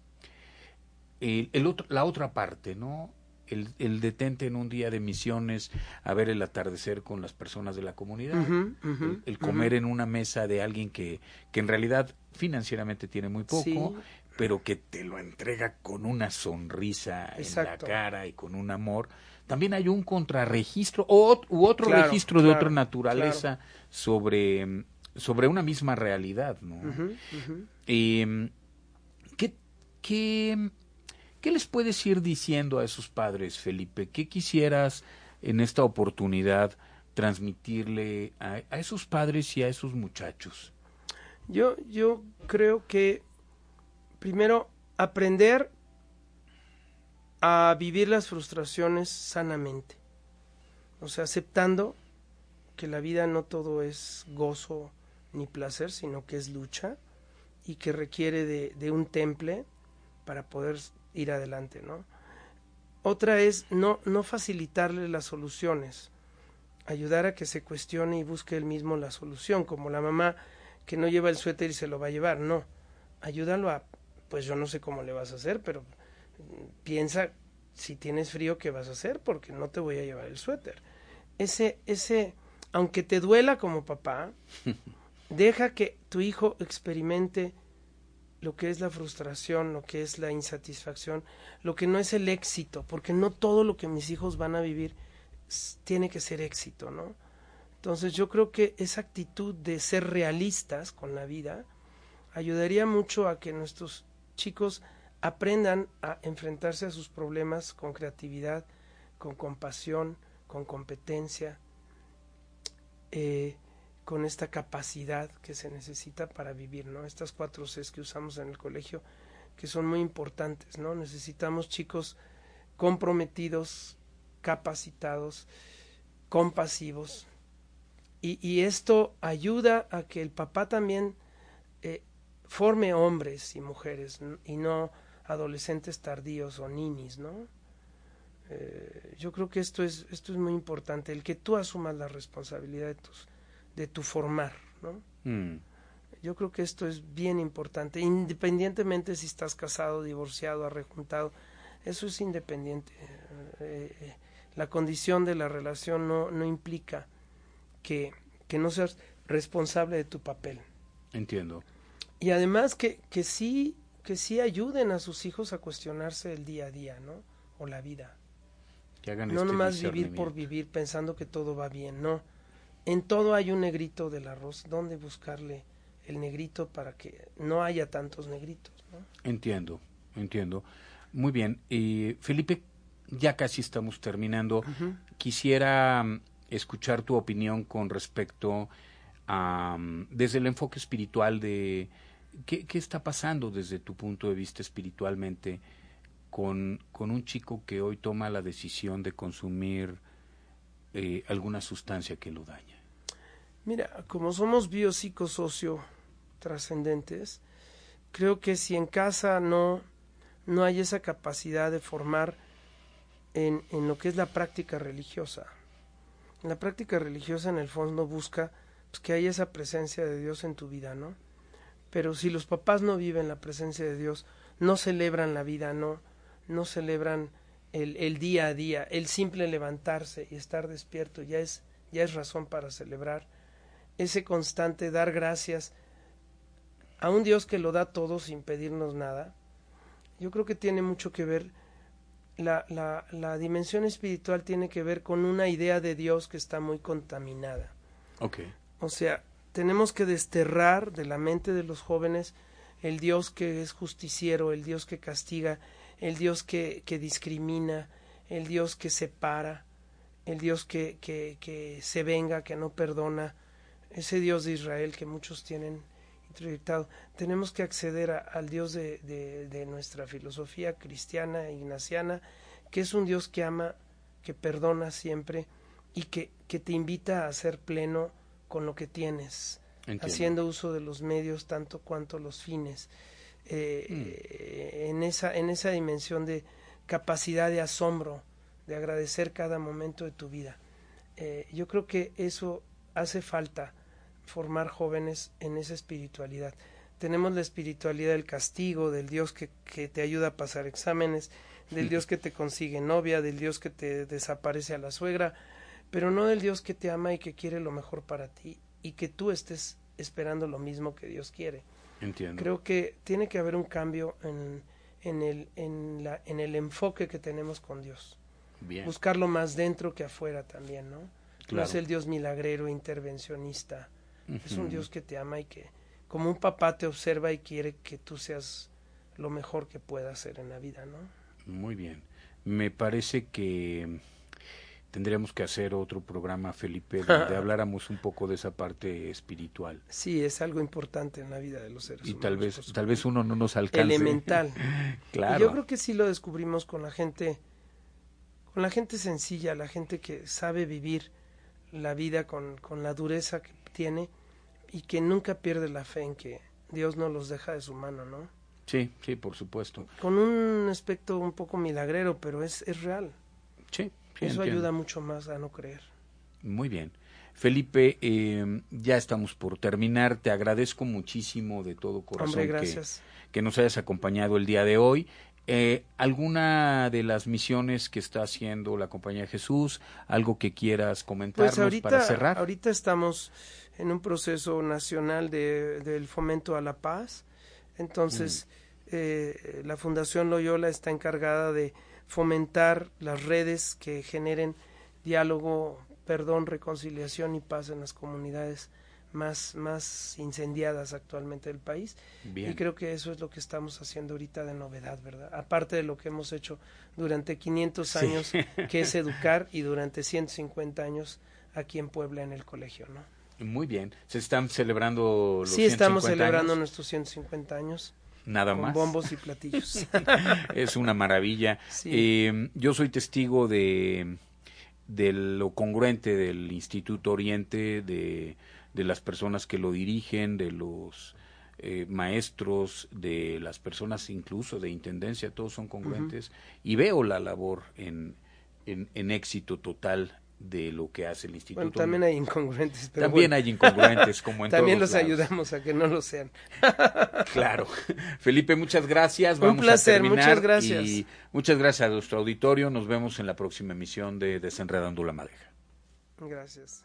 el, el otro, la otra parte, ¿no? El, el detente en un día de misiones a ver el atardecer con las personas de la comunidad, el, el comer en una mesa de alguien que, que en realidad financieramente tiene muy poco, Sí. pero que te lo entrega con una sonrisa Exacto. en la cara y con un amor. También hay un contrarregistro o, u otro Claro, registro de otra naturaleza sobre, sobre una misma realidad, ¿no? Eh, ¿qué, qué, qué les puedes ir diciendo a esos padres, Felipe? ¿Qué quisieras en esta oportunidad transmitirle a, esos padres y a esos muchachos? Yo, yo creo que primero aprender a vivir las frustraciones sanamente. O sea, aceptando que la vida no todo es gozo ni placer, sino que es lucha y que requiere de un temple para poder ir adelante, ¿no? Otra es no, no facilitarle las soluciones, ayudar a que se cuestione y busque él mismo la solución, como la mamá que no lleva el suéter y se lo va a llevar, no. Ayúdalo a, pues yo no sé cómo le vas a hacer, pero mm, piensa si tienes frío qué vas a hacer porque no te voy a llevar el suéter. Ese ese aunque te duela como papá, (laughs) deja que tu hijo experimente lo que es la frustración, lo que es la insatisfacción, lo que no es el éxito, porque no todo lo que mis hijos van a vivir tiene que ser éxito, ¿no? Entonces yo creo que esa actitud de ser realistas con la vida ayudaría mucho a que nuestros chicos aprendan a enfrentarse a sus problemas con creatividad, con compasión, con competencia, eh, con esta capacidad que se necesita para vivir, ¿no? Estas cuatro Cs que usamos en el colegio, que son muy importantes, ¿no? Necesitamos chicos comprometidos, capacitados, compasivos, y, esto ayuda a que el papá también eh, forme hombres y mujeres y no adolescentes tardíos o ninis, ¿no? Eh, yo creo que esto es esto es muy importante, el que tú asumas la responsabilidad de tus de tu formar, ¿no? Mm, Yo creo que esto es bien importante, independientemente si estás casado, divorciado, arrejuntado, eso es independiente. Eh, eh, la condición de la relación no, no implica que, que no seas responsable de tu papel. entiendo. Y además que, que sí, que sí ayuden a sus hijos a cuestionarse el día a día, ¿no? O la vida. Que hagan No este nomás vivir por vivir pensando que todo va bien, no. En todo hay un negrito del arroz. ¿Dónde buscarle el negrito para que no haya tantos negritos? ¿no? Entiendo, entiendo. Muy bien. Y Felipe, ya casi estamos terminando. Quisiera mm, escuchar tu opinión con respecto a, mm, desde el enfoque espiritual de qué, qué está pasando desde tu punto de vista espiritualmente con, con un chico que hoy toma la decisión de consumir eh, alguna sustancia que lo daña. Mira, como somos biopsicosocio trascendentes, creo que si en casa no, no hay esa capacidad de formar en, en lo que es la práctica religiosa, La práctica religiosa en el fondo busca pues, que haya esa presencia de Dios en tu vida, ¿no? Pero si los papás no viven la presencia de Dios, no celebran la vida, no, no celebran el, el día a día, el simple levantarse y estar despierto ya es, ya es razón para celebrar, ese constante dar gracias a un Dios que lo da todo sin pedirnos nada, yo creo que tiene mucho que ver, la, la, la dimensión espiritual tiene que ver con una idea de Dios que está muy contaminada. Okay. O sea, tenemos que desterrar de la mente de los jóvenes el Dios que es justiciero, el Dios que castiga, el Dios que, que discrimina, el Dios que separa, el Dios que, que, que se venga, que no perdona, ese Dios de Israel que muchos tienen introyectado. Tenemos que acceder a, al Dios de, de, de, nuestra filosofía cristiana, ignaciana, que es un Dios que ama, que perdona siempre y que, que te invita a ser pleno con lo que tienes, Entiendo. haciendo uso de los medios tanto cuanto los fines. Eh, mm. eh, en, esa, en esa dimensión de capacidad de asombro, de agradecer cada momento de tu vida. Eh, yo creo que eso hace falta formar jóvenes en esa espiritualidad. Tenemos la espiritualidad del castigo, del Dios que, que te ayuda a pasar exámenes, del Dios que te consigue novia, del Dios que te desaparece a la suegra, pero no del Dios que te ama y que quiere lo mejor para ti y que tú estés esperando lo mismo que Dios quiere. Entiendo. Creo que tiene que haber un cambio en, en, el, en, la, en el enfoque que tenemos con Dios. Bien. Buscarlo más dentro que afuera también, ¿no? Claro. No es el Dios milagrero, intervencionista. Uh -huh. Es un Dios que te ama y que, como un papá, te observa y quiere que tú seas lo mejor que puedas hacer en la vida, ¿no? Muy bien. Me parece que tendríamos que hacer otro programa, Felipe, (laughs) donde habláramos un poco de esa parte espiritual. Sí, es algo importante en la vida de los seres y humanos. tal vez, tal vez uno no nos alcance. Elemental. (laughs) claro. Y yo creo que sí lo descubrimos con la gente, con la gente sencilla, la gente que sabe vivir la vida con, con la dureza que tiene y que nunca pierde la fe en que Dios no los deja de su mano, ¿no? Sí, sí, por supuesto. Con un aspecto un poco milagrero, pero es, es real. Sí, Sí, Eso entiendo. ayuda mucho más a no creer. Muy bien. Felipe, eh, ya estamos por terminar. Te agradezco muchísimo de todo corazón Hombre, que, que, nos hayas acompañado el día de hoy. Eh, ¿Alguna de las misiones que está haciendo la Compañía de Jesús? ¿Algo que quieras comentarnos pues ahorita, para cerrar? Ahorita estamos en un proceso nacional de, del fomento a la paz. Entonces, mm. eh, la Fundación Loyola está encargada de fomentar las redes que generen diálogo, perdón, reconciliación y paz en las comunidades más, más incendiadas actualmente del país. Bien. Y creo que eso es lo que estamos haciendo ahorita de novedad, ¿verdad? Aparte de lo que hemos hecho durante 500 años, sí. (laughs) que es educar, y durante 150 años aquí en Puebla en el colegio, ¿no? Muy bien. ¿Se están celebrando los Sí, estamos celebrando años? nuestros 150 años nada con más. bombos y platillos. (laughs) es una maravilla. Sí. Eh, yo soy testigo de, de lo congruente del Instituto Oriente, de, de las personas que lo dirigen, de los eh, maestros, de las personas incluso de intendencia, todos son congruentes. Uh -huh. Y veo la labor en, en, en éxito total de lo que hace el instituto. Bueno, también hay incongruentes. Pero también bueno. hay incongruentes, como en (laughs) También todos los lados. ayudamos a que no lo sean. (laughs) claro. Felipe, muchas gracias. Un Vamos placer, a terminar muchas gracias. Y muchas gracias a nuestro auditorio. Nos vemos en la próxima emisión de Desenredando la Madeja. Gracias.